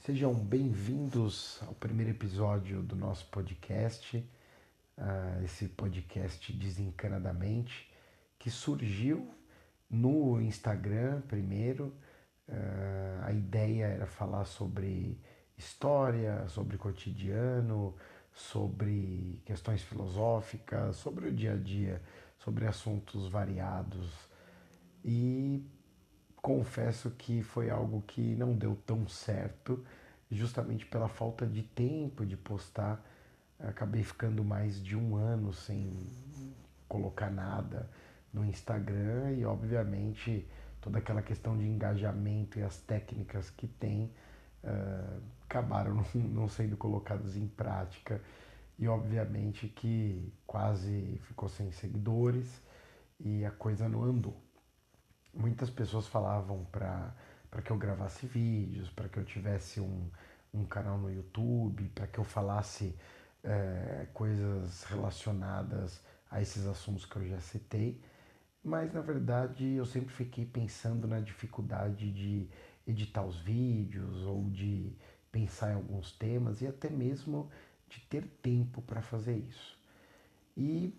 Sejam bem-vindos ao primeiro episódio do nosso podcast, uh, esse podcast Desencanadamente, que surgiu no Instagram primeiro. Uh, a ideia era falar sobre história, sobre cotidiano, sobre questões filosóficas, sobre o dia a dia, sobre assuntos variados. E confesso que foi algo que não deu tão certo, justamente pela falta de tempo de postar. Acabei ficando mais de um ano sem colocar nada no Instagram e, obviamente, toda aquela questão de engajamento e as técnicas que tem uh, acabaram não, sendo colocadas em prática e, obviamente, que quase ficou sem seguidores e a coisa não andou muitas pessoas falavam para que eu gravasse vídeos, para que eu tivesse um, um canal no YouTube, para que eu falasse é, coisas relacionadas a esses assuntos que eu já citei, mas na verdade eu sempre fiquei pensando na dificuldade de editar os vídeos ou de pensar em alguns temas e até mesmo de ter tempo para fazer isso. E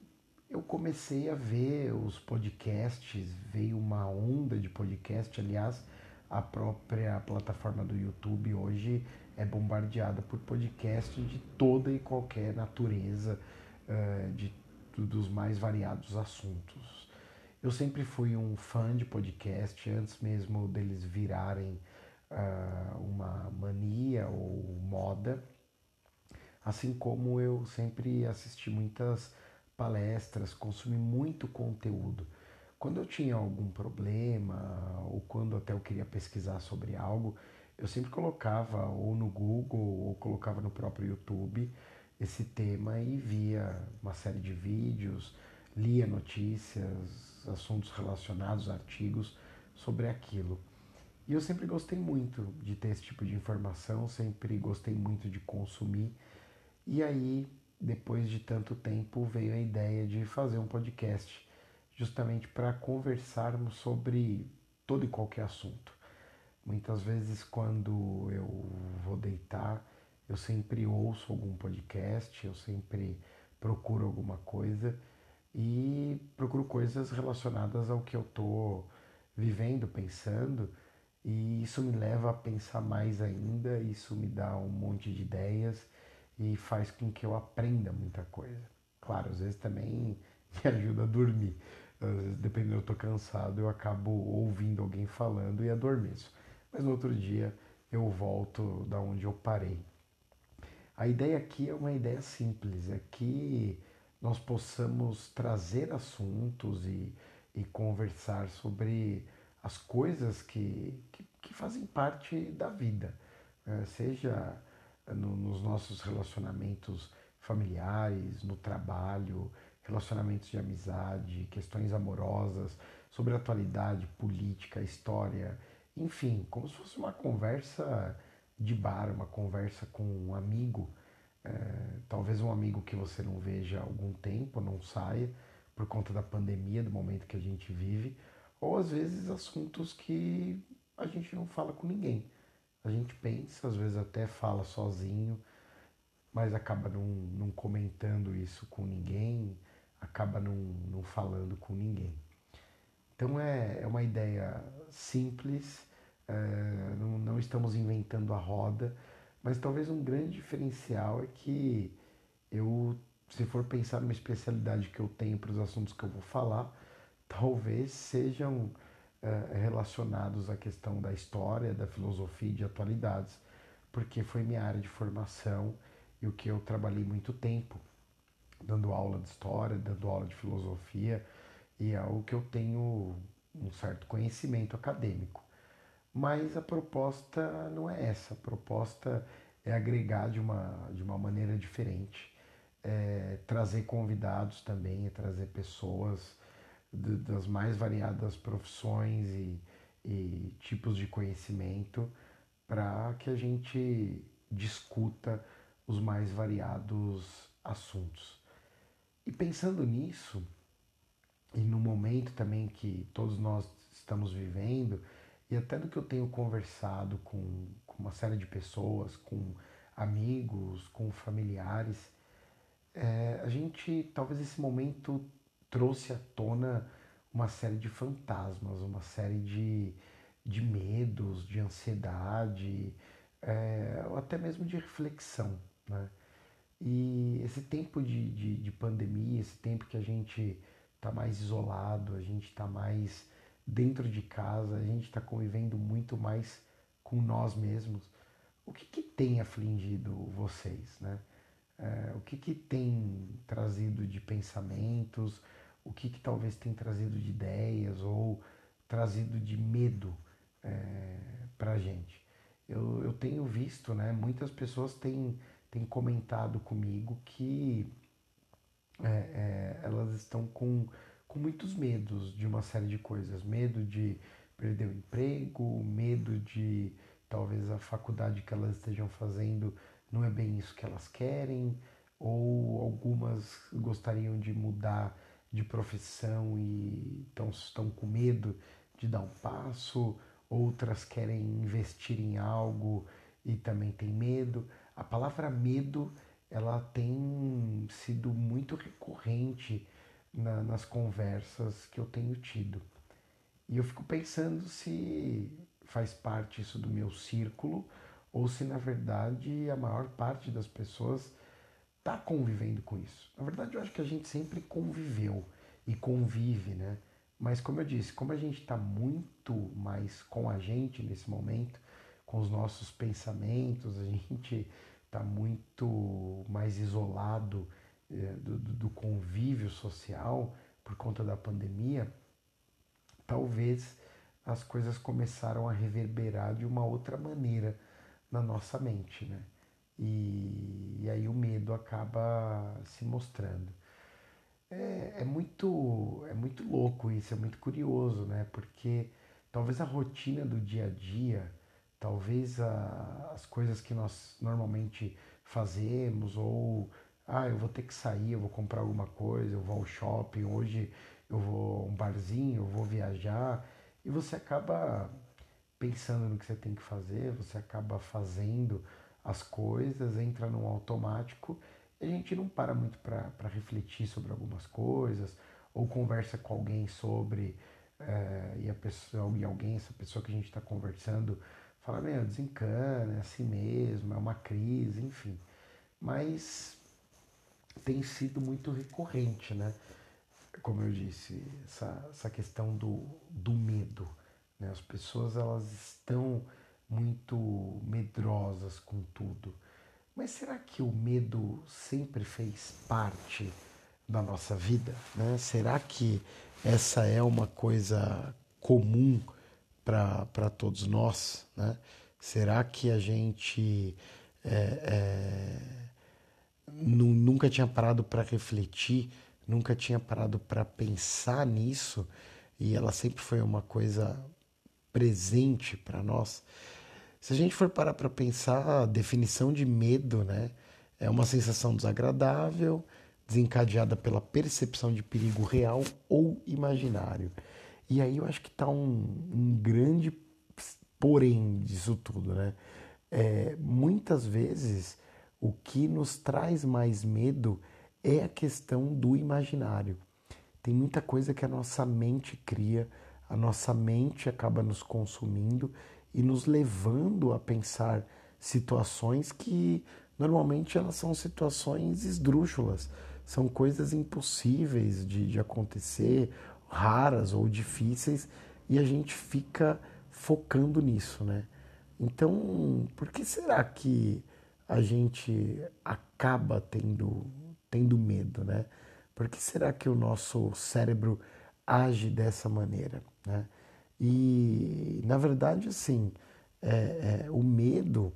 eu comecei a ver os podcasts, veio uma onda de podcast, aliás, a própria plataforma do YouTube hoje é bombardeada por podcasts de toda e qualquer natureza, eh, de, dos mais variados assuntos. Eu sempre fui um fã de podcast, antes mesmo deles virarem uh, uma mania ou moda, assim como eu sempre assisti muitas palestras, consumi muito conteúdo. Quando eu tinha algum problema ou quando até eu queria pesquisar sobre algo, eu sempre colocava ou no Google ou colocava no próprio YouTube esse tema e via uma série de vídeos, lia notícias, assuntos relacionados, artigos sobre aquilo. E eu sempre gostei muito de ter esse tipo de informação, sempre gostei muito de consumir. E aí depois de tanto tempo, veio a ideia de fazer um podcast, justamente para conversarmos sobre todo e qualquer assunto. Muitas vezes, quando eu vou deitar, eu sempre ouço algum podcast, eu sempre procuro alguma coisa e procuro coisas relacionadas ao que eu estou vivendo, pensando, e isso me leva a pensar mais ainda, isso me dá um monte de ideias e faz com que eu aprenda muita coisa. Claro, às vezes também me ajuda a dormir. Às vezes, dependendo, eu estou cansado, eu acabo ouvindo alguém falando e adormeço. Mas no outro dia eu volto da onde eu parei. A ideia aqui é uma ideia simples, é que nós possamos trazer assuntos e, e conversar sobre as coisas que, que, que fazem parte da vida, é, seja no, nos nossos relacionamentos familiares, no trabalho, relacionamentos de amizade, questões amorosas, sobre atualidade, política, história, enfim, como se fosse uma conversa de bar, uma conversa com um amigo, é, talvez um amigo que você não veja há algum tempo, não saia por conta da pandemia, do momento que a gente vive, ou às vezes assuntos que a gente não fala com ninguém. A gente pensa, às vezes até fala sozinho, mas acaba não, não comentando isso com ninguém, acaba não, não falando com ninguém. Então é, é uma ideia simples, é, não, não estamos inventando a roda, mas talvez um grande diferencial é que eu, se for pensar numa especialidade que eu tenho para os assuntos que eu vou falar, talvez sejam relacionados à questão da história, da filosofia e de atualidades, porque foi minha área de formação e o que eu trabalhei muito tempo, dando aula de história, dando aula de filosofia, e é o que eu tenho um certo conhecimento acadêmico. Mas a proposta não é essa, a proposta é agregar de uma, de uma maneira diferente, é trazer convidados também, é trazer pessoas de, das mais variadas profissões e, e tipos de conhecimento para que a gente discuta os mais variados assuntos. E pensando nisso, e no momento também que todos nós estamos vivendo, e até do que eu tenho conversado com, com uma série de pessoas, com amigos, com familiares, é, a gente, talvez esse momento trouxe à tona uma série de fantasmas, uma série de, de medos, de ansiedade, é, ou até mesmo de reflexão. Né? E esse tempo de, de, de pandemia, esse tempo que a gente está mais isolado, a gente está mais dentro de casa, a gente está convivendo muito mais com nós mesmos. O que, que tem afligido vocês, né? É, o que, que tem trazido de pensamentos, o que, que talvez tem trazido de ideias ou trazido de medo é, para a gente. Eu, eu tenho visto, né, muitas pessoas têm, têm comentado comigo que é, é, elas estão com, com muitos medos de uma série de coisas. Medo de perder o emprego, medo de talvez a faculdade que elas estejam fazendo não é bem isso que elas querem, ou algumas gostariam de mudar de profissão e estão com medo de dar um passo, outras querem investir em algo e também tem medo. A palavra medo ela tem sido muito recorrente na, nas conversas que eu tenho tido. E eu fico pensando se faz parte isso do meu círculo ou se na verdade a maior parte das pessoas está convivendo com isso. Na verdade, eu acho que a gente sempre conviveu e convive, né? Mas como eu disse, como a gente está muito mais com a gente nesse momento, com os nossos pensamentos, a gente está muito mais isolado eh, do, do convívio social por conta da pandemia, talvez as coisas começaram a reverberar de uma outra maneira na nossa mente, né? E, e aí o medo acaba se mostrando. É, é, muito, é muito louco isso, é muito curioso, né? Porque talvez a rotina do dia a dia, talvez a, as coisas que nós normalmente fazemos, ou ah, eu vou ter que sair, eu vou comprar alguma coisa, eu vou ao shopping, hoje eu vou a um barzinho, eu vou viajar, e você acaba pensando no que você tem que fazer, você acaba fazendo as coisas, entra num automático a gente não para muito para refletir sobre algumas coisas ou conversa com alguém sobre é, e a pessoa e alguém, essa pessoa que a gente está conversando, fala, meu, desencana, é assim mesmo, é uma crise, enfim. Mas tem sido muito recorrente, né? como eu disse, essa, essa questão do, do medo. Né? As pessoas elas estão muito medrosas com tudo. Mas será que o medo sempre fez parte da nossa vida? Né? Será que essa é uma coisa comum para todos nós? Né? Será que a gente é, é, nunca tinha parado para refletir nunca tinha parado para pensar nisso e ela sempre foi uma coisa presente para nós. Se a gente for parar para pensar, a definição de medo, né, é uma sensação desagradável, desencadeada pela percepção de perigo real ou imaginário. E aí eu acho que está um, um, grande porém disso tudo, né? É, muitas vezes o que nos traz mais medo é a questão do imaginário. Tem muita coisa que a nossa mente cria, a nossa mente acaba nos consumindo e nos levando a pensar situações que normalmente elas são situações esdrúxulas, são coisas impossíveis de, de acontecer, raras ou difíceis, e a gente fica focando nisso, né? Então, por que será que a gente acaba tendo tendo medo, né? Por que será que o nosso cérebro age dessa maneira, né? E na verdade, assim, é, é, o medo,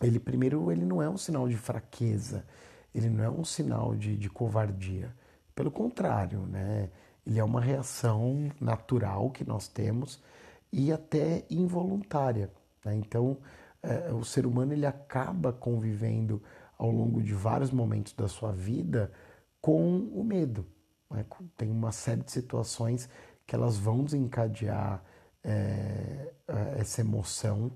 ele primeiro ele não é um sinal de fraqueza, ele não é um sinal de, de covardia. Pelo contrário, né? Ele é uma reação natural que nós temos e até involuntária. Né? Então, é, o ser humano ele acaba convivendo ao longo de vários momentos da sua vida com o medo. Né? Tem uma série de situações que elas vão desencadear é, essa emoção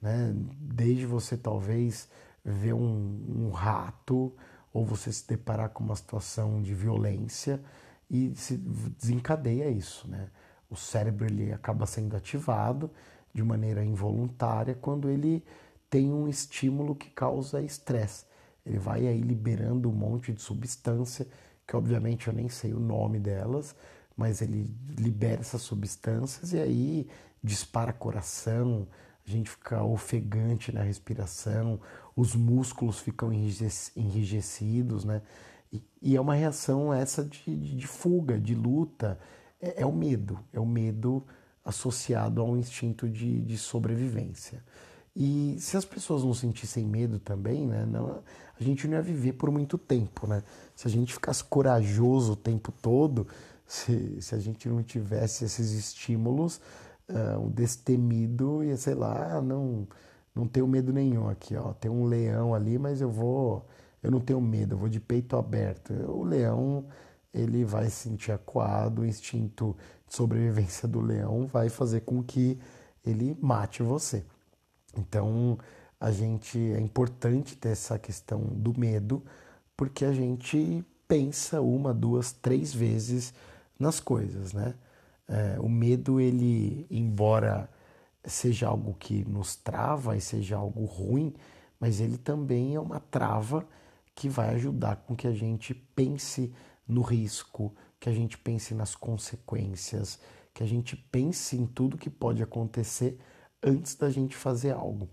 né? Desde você talvez ver um, um rato ou você se deparar com uma situação de violência e se desencadeia isso, né? O cérebro ele acaba sendo ativado de maneira involuntária quando ele tem um estímulo que causa estresse. Ele vai aí liberando um monte de substância, que obviamente eu nem sei o nome delas, mas ele libera essas substâncias e aí dispara coração, a gente fica ofegante na respiração, os músculos ficam enrijecidos, né? E, e é uma reação essa de, de, fuga, de luta, é, é, o medo, é o medo associado ao instinto de, de sobrevivência. E se as pessoas não sentissem medo também, né, não, a gente não ia viver por muito tempo, né? Se a gente ficasse corajoso o tempo todo, se, se a gente não tivesse esses estímulos, uh, o destemido ia, sei lá, não, não tenho medo nenhum aqui, ó. Tem um leão ali, mas eu vou, eu não tenho medo, eu vou de peito aberto. O leão, ele vai se sentir acuado, o instinto de sobrevivência do leão vai fazer com que ele mate você. Então, a gente é importante ter essa questão do medo, porque a gente pensa uma, duas, três vezes nas coisas, né? É, o medo, ele, embora seja algo que nos trava e seja algo ruim, mas ele também é uma trava que vai ajudar com que a gente pense no risco, que a gente pense nas consequências, que a gente pense em tudo que pode acontecer antes da gente fazer algo.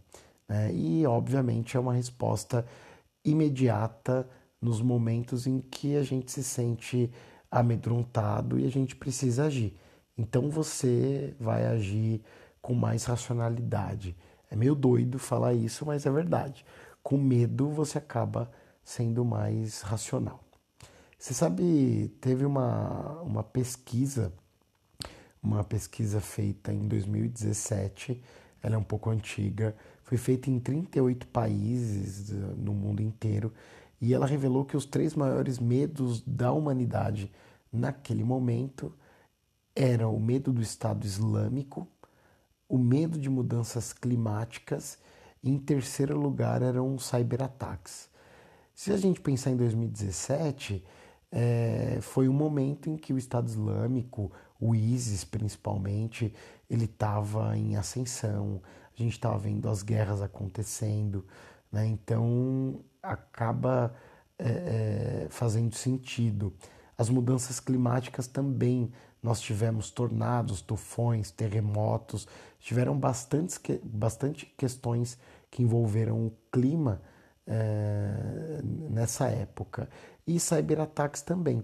Né? E, obviamente, é uma resposta imediata nos momentos em que a gente se sente amedrontado e a gente precisa agir. Então você vai agir com mais racionalidade. É meio doido falar isso, mas é verdade. Com medo você acaba sendo mais racional. Você sabe, teve uma, uma pesquisa uma pesquisa feita em 2017, ela é um pouco antiga, foi feita em 38 países no mundo inteiro e ela revelou que os três maiores medos da humanidade naquele momento eram o medo do Estado Islâmico, o medo de mudanças climáticas e, em terceiro lugar, eram cyberataques. Se a gente pensar em 2017, é, foi um momento em que o Estado Islâmico, o ISIS principalmente, ele estava em ascensão, a gente estava vendo as guerras acontecendo, né? então acaba é, é, fazendo sentido. As mudanças climáticas também, nós tivemos tornados, tufões, terremotos, tiveram bastantes, bastante questões que envolveram o clima é, nessa época. E cyberataques também.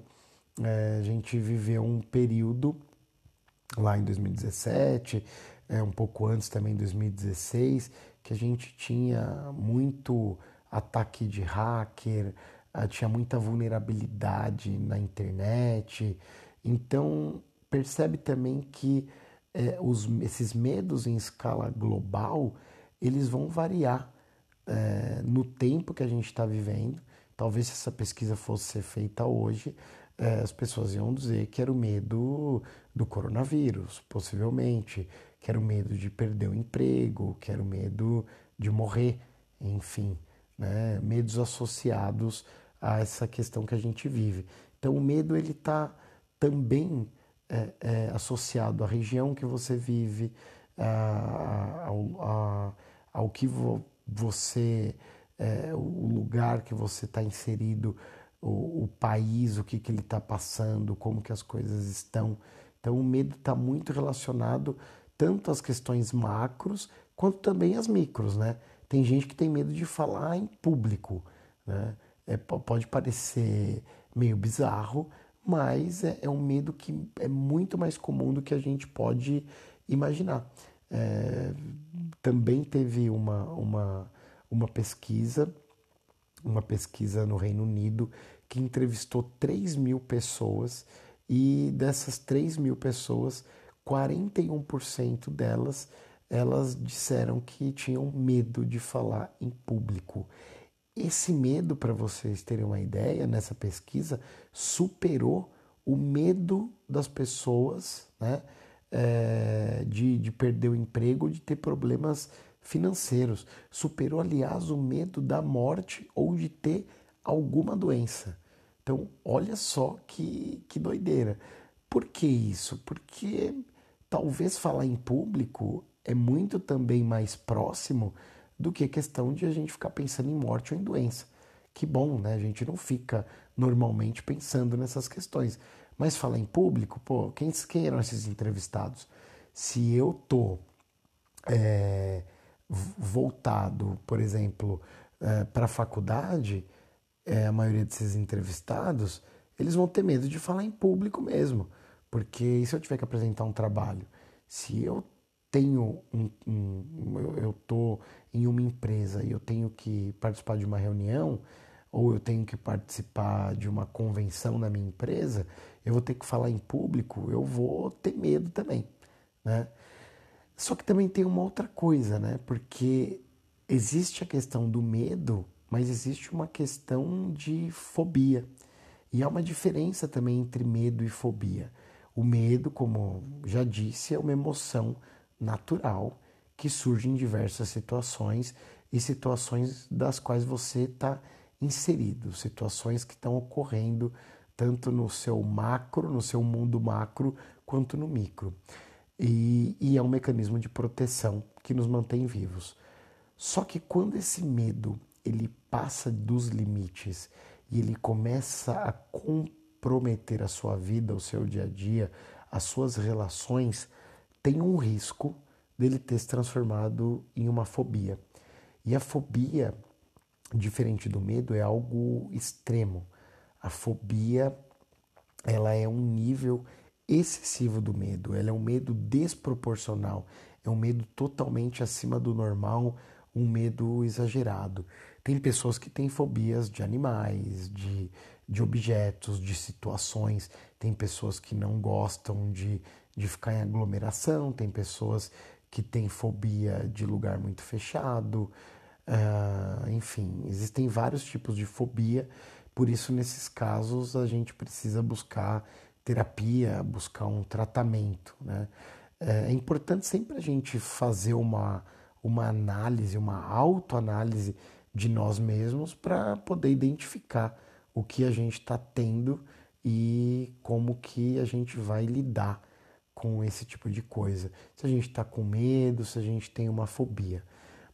É, a gente viveu um período lá em 2017, é, um pouco antes também, em 2016, que a gente tinha muito ataque de hacker, tinha muita vulnerabilidade na internet. Então, percebe também que é, os, esses medos em escala global, eles vão variar é, no tempo que a gente está vivendo. Talvez se essa pesquisa fosse ser feita hoje, é, as pessoas iam dizer que era o medo do coronavírus, possivelmente, que era o medo de perder o emprego, que era o medo de morrer, enfim, né? medos associados a essa questão que a gente vive. Então o medo ele está também é, é, associado à região que você vive, a, ao, a, ao que você, é, o lugar que você está inserido, o, o, país, o que, que ele está passando, como que as coisas estão. Então o medo está muito relacionado tanto às questões macros quanto também às micros, né? Tem gente que tem medo de falar em público, né? É, pode parecer meio bizarro, mas é, é, um medo que é muito mais comum do que a gente pode imaginar. É, também teve uma, uma, uma pesquisa, uma pesquisa no Reino Unido, que entrevistou 3 mil pessoas e dessas 3 mil pessoas, 41% delas elas disseram que tinham medo de falar em público. Esse medo, para vocês terem uma ideia, nessa pesquisa, superou o medo das pessoas né, é, de, de perder o emprego, de ter problemas financeiros, superou, aliás, o medo da morte ou de ter alguma doença. Então, olha só que, que doideira. Por que isso? Porque talvez falar em público é muito também mais próximo do que a questão de a gente ficar pensando em morte ou em doença. Que bom, né? A gente não fica normalmente pensando nessas questões. Mas falar em público, pô, quem, quem eram esses entrevistados? Se eu tô é, voltado, por exemplo, é, para a faculdade, é, a maioria desses entrevistados, eles vão ter medo de falar em público mesmo. Porque e se eu tiver que apresentar um trabalho? Se eu tenho um, um eu estou em uma empresa e eu tenho que participar de uma reunião ou eu tenho que participar de uma convenção na minha empresa, eu vou ter que falar em público, eu vou ter medo também, né? Só que também tem uma outra coisa, né? Porque existe a questão do medo, mas existe uma questão de fobia. E há uma diferença também entre medo e fobia. O medo, como já disse, é uma emoção natural que surge em diversas situações e situações das quais você está inserido, situações que estão ocorrendo tanto no seu macro, no seu mundo macro, quanto no micro. E, e, é um mecanismo de proteção que nos mantém vivos. Só que quando esse medo ele passa dos limites e ele começa a comprometer a sua vida, o seu dia a dia, as suas relações, tem um risco dele ter se transformado em uma fobia. E a fobia, diferente do medo, é algo extremo. A fobia, ela é um nível excessivo do medo, ela é um medo desproporcional, é um medo totalmente acima do normal, um medo exagerado. Tem pessoas que têm fobias de animais, de, de objetos, de situações, tem pessoas que não gostam de de ficar em aglomeração, tem pessoas que têm fobia de lugar muito fechado, uh, enfim, existem vários tipos de fobia, por isso, nesses casos, a gente precisa buscar terapia, buscar um tratamento. Né? É importante sempre a gente fazer uma, uma análise, uma autoanálise de nós mesmos para poder identificar o que a gente está tendo e como que a gente vai lidar com esse tipo de coisa. Se a gente está com medo, se a gente tem uma fobia.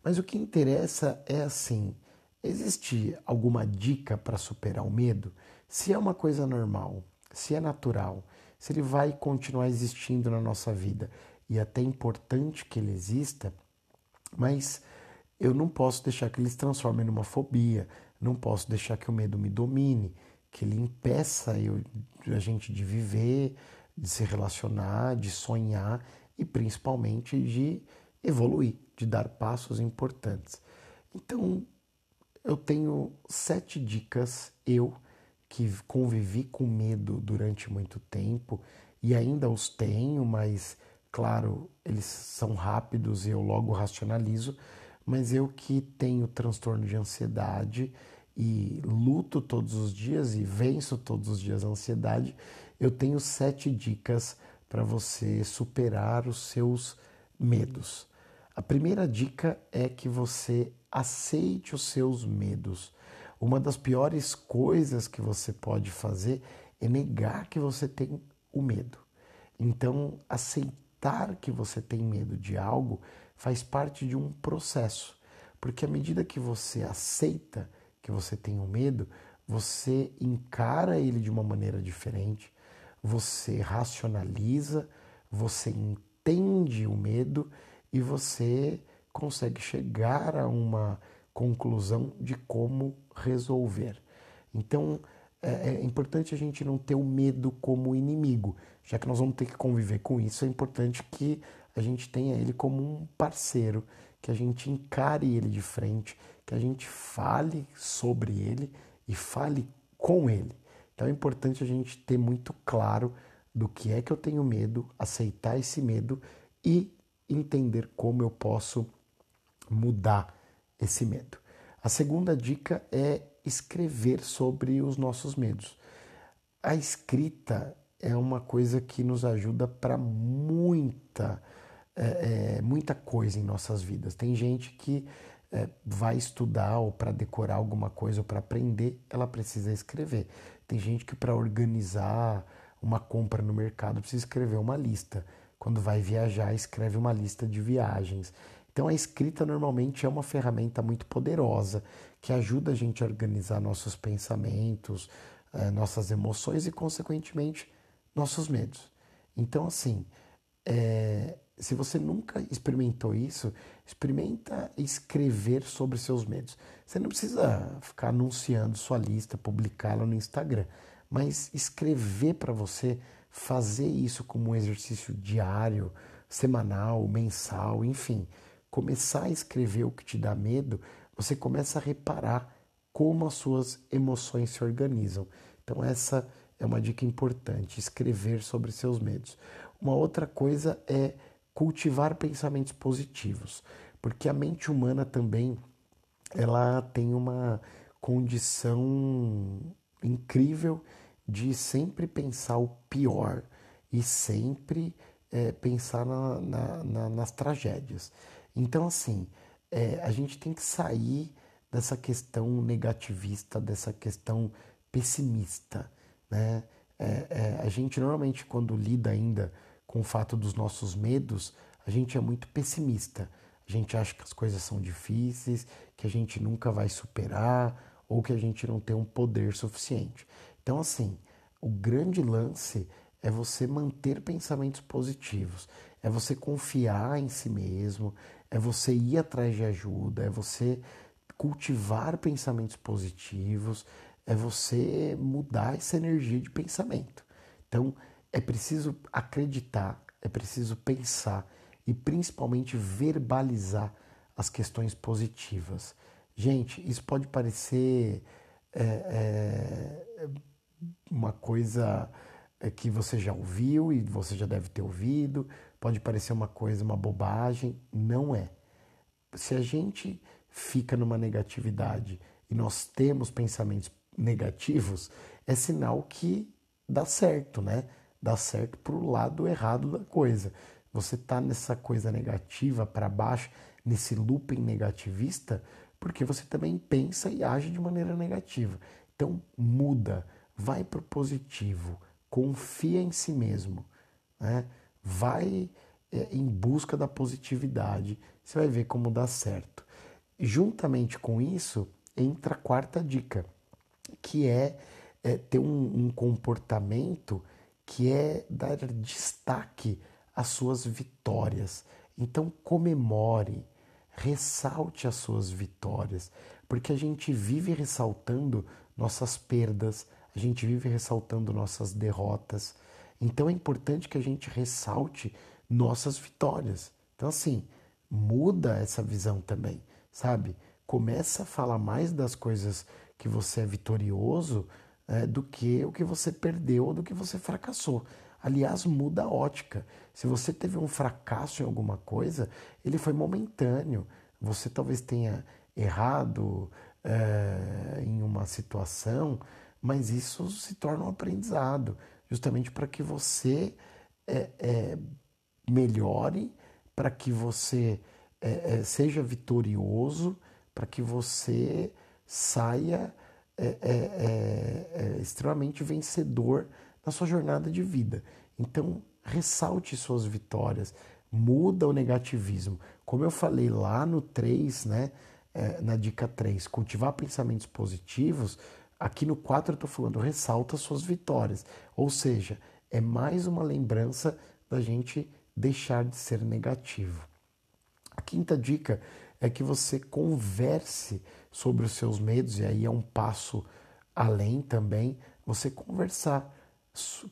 Mas o que interessa é assim: existe alguma dica para superar o medo? Se é uma coisa normal, se é natural, se ele vai continuar existindo na nossa vida e é até importante que ele exista, mas eu não posso deixar que ele se transforme numa fobia, não posso deixar que o medo me domine, que ele impeça eu, a gente de viver, de se relacionar, de sonhar e principalmente de evoluir, de dar passos importantes. Então, eu tenho sete dicas, eu que convivi com medo durante muito tempo e ainda os tenho, mas claro, eles são rápidos e eu logo racionalizo, mas eu que tenho transtorno de ansiedade e luto todos os dias e venço todos os dias a ansiedade, eu tenho sete dicas para você superar os seus medos. A primeira dica é que você aceite os seus medos. Uma das piores coisas que você pode fazer é negar que você tem o medo. Então, aceitar que você tem medo de algo faz parte de um processo, porque à medida que você aceita que você tem o um medo, você encara ele de uma maneira diferente, você racionaliza, você entende o medo e você consegue chegar a uma conclusão de como resolver. Então é, é importante a gente não ter o medo como inimigo, já que nós vamos ter que conviver com isso, é importante que a gente tenha ele como um parceiro, que a gente encare ele de frente, que a gente fale sobre ele e fale com ele. Então é importante a gente ter muito claro do que é que eu tenho medo, aceitar esse medo e entender como eu posso mudar esse medo. A segunda dica é escrever sobre os nossos medos. A escrita é uma coisa que nos ajuda para muita é, muita coisa em nossas vidas. Tem gente que é, vai estudar ou para decorar alguma coisa ou para aprender, ela precisa escrever. Tem gente que para organizar uma compra no mercado precisa escrever uma lista. Quando vai viajar, escreve uma lista de viagens. Então a escrita normalmente é uma ferramenta muito poderosa que ajuda a gente a organizar nossos pensamentos, é, nossas emoções e, consequentemente, nossos medos. Então, assim, é, se você nunca experimentou isso, experimenta escrever sobre seus medos. Você não precisa ficar anunciando sua lista, publicá-la no Instagram, mas escrever para você, fazer isso como um exercício diário, semanal, mensal, enfim, começar a escrever o que te dá medo, você começa a reparar como as suas emoções se organizam. Então essa é uma dica importante, escrever sobre seus medos. Uma outra coisa é cultivar pensamentos positivos, porque a mente humana também ela tem uma condição incrível de sempre pensar o pior e sempre é, pensar na, na, na, nas tragédias. Então, assim, é, a gente tem que sair dessa questão negativista, dessa questão pessimista, né? É, a gente normalmente, quando lida ainda com o fato dos nossos medos, a gente é muito pessimista. A gente acha que as coisas são difíceis, que a gente nunca vai superar ou que a gente não tem um poder suficiente. Então, assim, o grande lance é você manter pensamentos positivos, é você confiar em si mesmo, é você ir atrás de ajuda, é você cultivar pensamentos positivos, é você mudar essa energia de pensamento. Então, é preciso acreditar, é preciso pensar e principalmente verbalizar as questões positivas. Gente, isso pode parecer é, é, uma coisa é, que você já ouviu e você já deve ter ouvido, pode parecer uma coisa, uma bobagem, não é. Se a gente fica numa negatividade e nós temos pensamentos negativos, é sinal que dá certo, né? Dá certo para o lado errado da coisa. Você está nessa coisa negativa para baixo, nesse looping negativista, porque você também pensa e age de maneira negativa. Então muda, vai para o positivo, confia em si mesmo, né? vai é, em busca da positividade, você vai ver como dá certo. Juntamente com isso, entra a quarta dica, que é, é ter um, um comportamento que é dar destaque às suas vitórias. Então comemore, ressalte as suas vitórias, porque a gente vive ressaltando nossas perdas, a gente vive ressaltando nossas derrotas. Então é importante que a gente ressalte nossas vitórias. Então assim, muda essa visão também, sabe? Começa a falar mais das coisas que você é vitorioso é, do que o que você perdeu ou do que você fracassou. Aliás, muda a ótica. Se você teve um fracasso em alguma coisa, ele foi momentâneo. Você talvez tenha errado é, em uma situação, mas isso se torna um aprendizado, justamente para que você é, é, melhore, para que você é, é, seja vitorioso, para que você saia é, é, é, é extremamente vencedor na sua jornada de vida. Então, ressalte suas vitórias, muda o negativismo. Como eu falei lá no 3, né, é, na dica 3, cultivar pensamentos positivos, aqui no 4 eu estou falando, ressalta suas vitórias. Ou seja, é mais uma lembrança da gente deixar de ser negativo. A quinta dica é que você converse sobre os seus medos, e aí é um passo além também, você conversar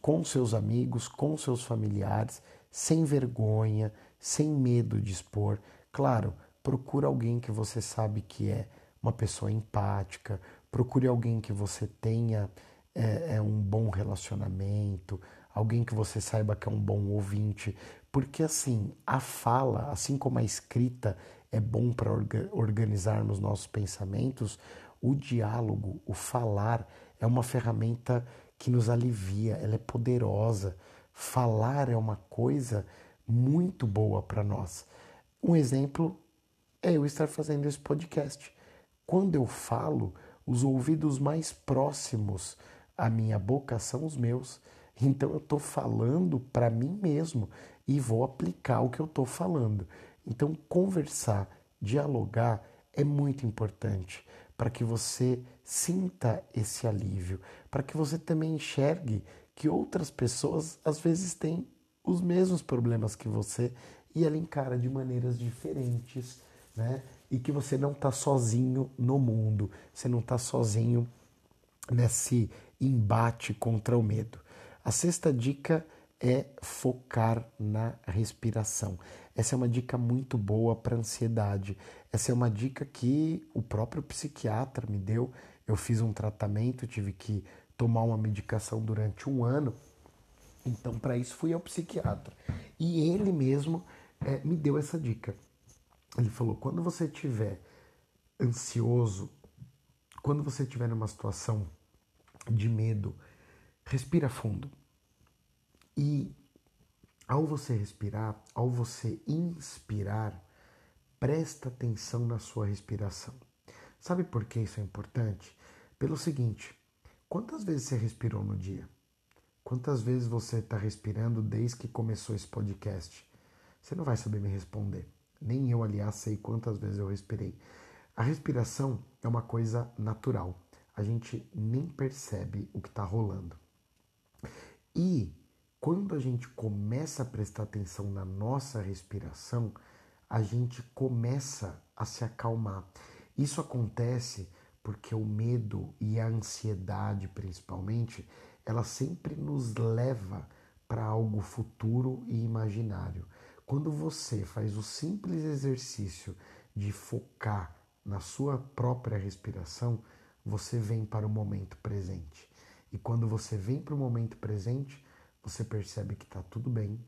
com seus amigos, com seus familiares, sem vergonha, sem medo de expor. Claro, procure alguém que você sabe que é uma pessoa empática, procure alguém que você tenha é, é um bom relacionamento, alguém que você saiba que é um bom ouvinte, porque assim, a fala, assim como a escrita é bom para organizarmos nossos pensamentos, o diálogo, o falar, é uma ferramenta que nos alivia, ela é poderosa. Falar é uma coisa muito boa para nós. Um exemplo é eu estar fazendo esse podcast. Quando eu falo, os ouvidos mais próximos à minha boca são os meus. Então eu estou falando para mim mesmo e vou aplicar o que eu estou falando. Então conversar, dialogar é muito importante para que você sinta esse alívio, para que você também enxergue que outras pessoas às vezes têm os mesmos problemas que você e ela encara de maneiras diferentes, né? E que você não está sozinho no mundo, você não está sozinho nesse embate contra o medo. A sexta dica é focar na respiração. Essa é uma dica muito boa para ansiedade. Essa é uma dica que o próprio psiquiatra me deu. Eu fiz um tratamento, tive que tomar uma medicação durante um ano. Então, para isso, fui ao psiquiatra. E ele mesmo é, me deu essa dica. Ele falou: quando você estiver ansioso, quando você estiver numa situação de medo, respira fundo. E ao você respirar, ao você inspirar, presta atenção na sua respiração. Sabe por que isso é importante? Pelo seguinte: quantas vezes você respirou no dia? Quantas vezes você está respirando desde que começou esse podcast? Você não vai saber me responder. Nem eu, aliás, sei quantas vezes eu respirei. A respiração é uma coisa natural. A gente nem percebe o que está rolando. E quando a gente começa a prestar atenção na nossa respiração, a gente começa a se acalmar. Isso acontece porque o medo e a ansiedade, principalmente, ela sempre nos leva para algo futuro e imaginário. Quando você faz o simples exercício de focar na sua própria respiração, você vem para o momento presente. E quando você vem para o momento presente, você percebe que está tudo bem,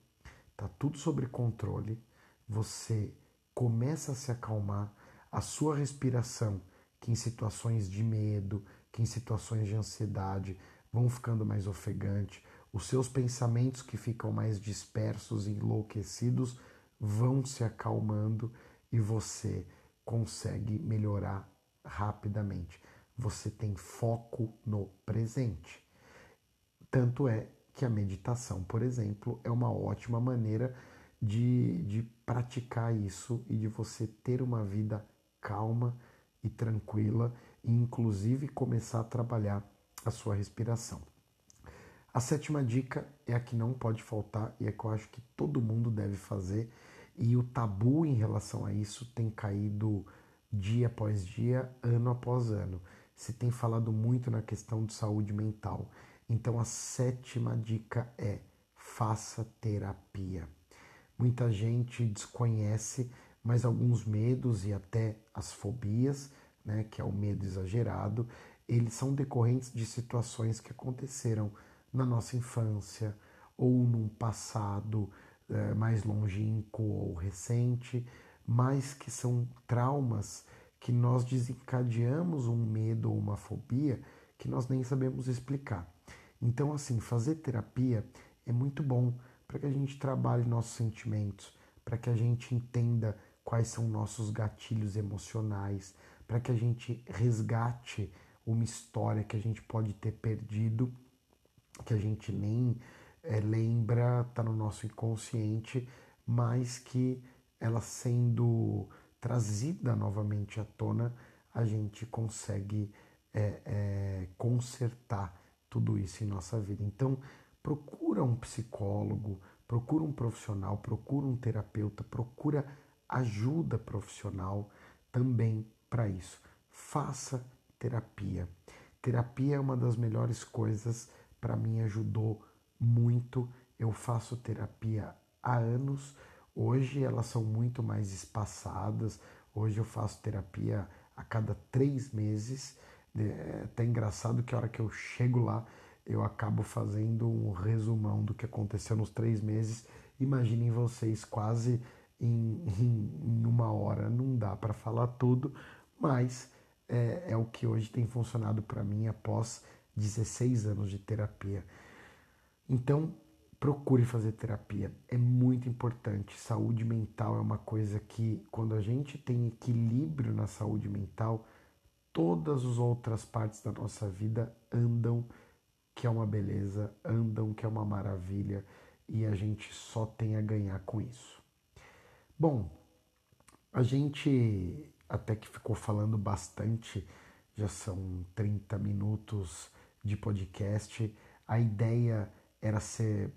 está tudo sob controle, você começa a se acalmar, a sua respiração, que em situações de medo, que em situações de ansiedade vão ficando mais ofegante, os seus pensamentos que ficam mais dispersos e enlouquecidos vão se acalmando e você consegue melhorar rapidamente. Você tem foco no presente. Tanto é que a meditação, por exemplo, é uma ótima maneira de, de praticar isso e de você ter uma vida calma e tranquila e inclusive começar a trabalhar a sua respiração. A sétima dica é a que não pode faltar e é que eu acho que todo mundo deve fazer e o tabu em relação a isso tem caído dia após dia, ano após ano. Se tem falado muito na questão de saúde mental então a sétima dica é: faça terapia. Muita gente desconhece, mas alguns medos e até as fobias, né, que é o medo exagerado, eles são decorrentes de situações que aconteceram na nossa infância ou num passado é, mais longínquo ou recente, mas que são traumas que nós desencadeamos um medo ou uma fobia que nós nem sabemos explicar. Então, assim, fazer terapia é muito bom para que a gente trabalhe nossos sentimentos, para que a gente entenda quais são nossos gatilhos emocionais, para que a gente resgate uma história que a gente pode ter perdido, que a gente nem é, lembra, está no nosso inconsciente, mas que ela sendo trazida novamente à tona, a gente consegue é, é, consertar tudo isso em nossa vida. Então, procura um psicólogo, procura um profissional, procura um terapeuta, procura ajuda profissional também para isso. Faça terapia. Terapia é uma das melhores coisas, para mim ajudou muito. Eu faço terapia há anos. Hoje elas são muito mais espaçadas. Hoje eu faço terapia a cada três meses. É até engraçado que a hora que eu chego lá, eu acabo fazendo um resumão do que aconteceu nos três meses. Imaginem vocês quase em, em, em uma hora, não dá para falar tudo, mas é, é o que hoje tem funcionado para mim após 16 anos de terapia. Então, procure fazer terapia. É muito importante. Saúde mental é uma coisa que, quando a gente tem equilíbrio na saúde mental, todas as outras partes da nossa vida andam, que é uma beleza, andam, que é uma maravilha, e a gente só tem a ganhar com isso. Bom, a gente até que ficou falando bastante, já são 30 minutos de podcast. A ideia era ser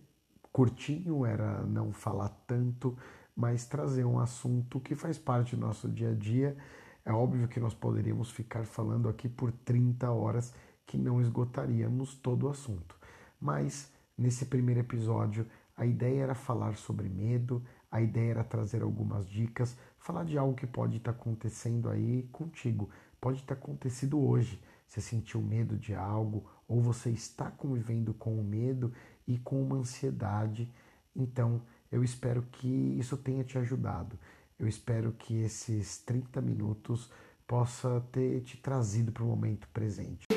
curtinho, era não falar tanto, mas trazer um assunto que faz parte do nosso dia a dia. É óbvio que nós poderíamos ficar falando aqui por 30 horas que não esgotaríamos todo o assunto. Mas nesse primeiro episódio, a ideia era falar sobre medo, a ideia era trazer algumas dicas, falar de algo que pode estar acontecendo aí contigo, pode ter acontecido hoje. Você sentiu medo de algo ou você está convivendo com o medo e com uma ansiedade. Então, eu espero que isso tenha te ajudado. Eu espero que esses 30 minutos possa ter te trazido para o momento presente.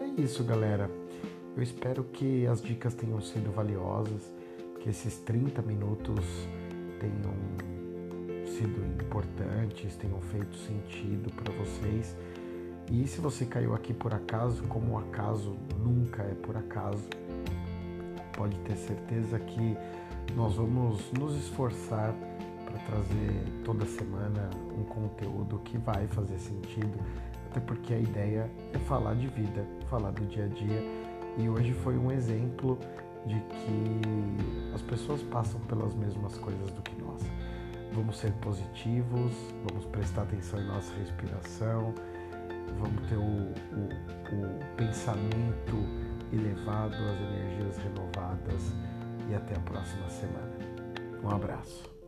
É isso, galera. Eu espero que as dicas tenham sido valiosas, que esses 30 minutos tenham sido importantes, tenham feito sentido para vocês e se você caiu aqui por acaso, como o acaso nunca é por acaso, pode ter certeza que nós vamos nos esforçar para trazer toda semana um conteúdo que vai fazer sentido, até porque a ideia é falar de vida, falar do dia a dia. E hoje foi um exemplo de que as pessoas passam pelas mesmas coisas do que nós. Vamos ser positivos, vamos prestar atenção em nossa respiração vamos ter o, o, o pensamento elevado, as energias renovadas e até a próxima semana. Um abraço.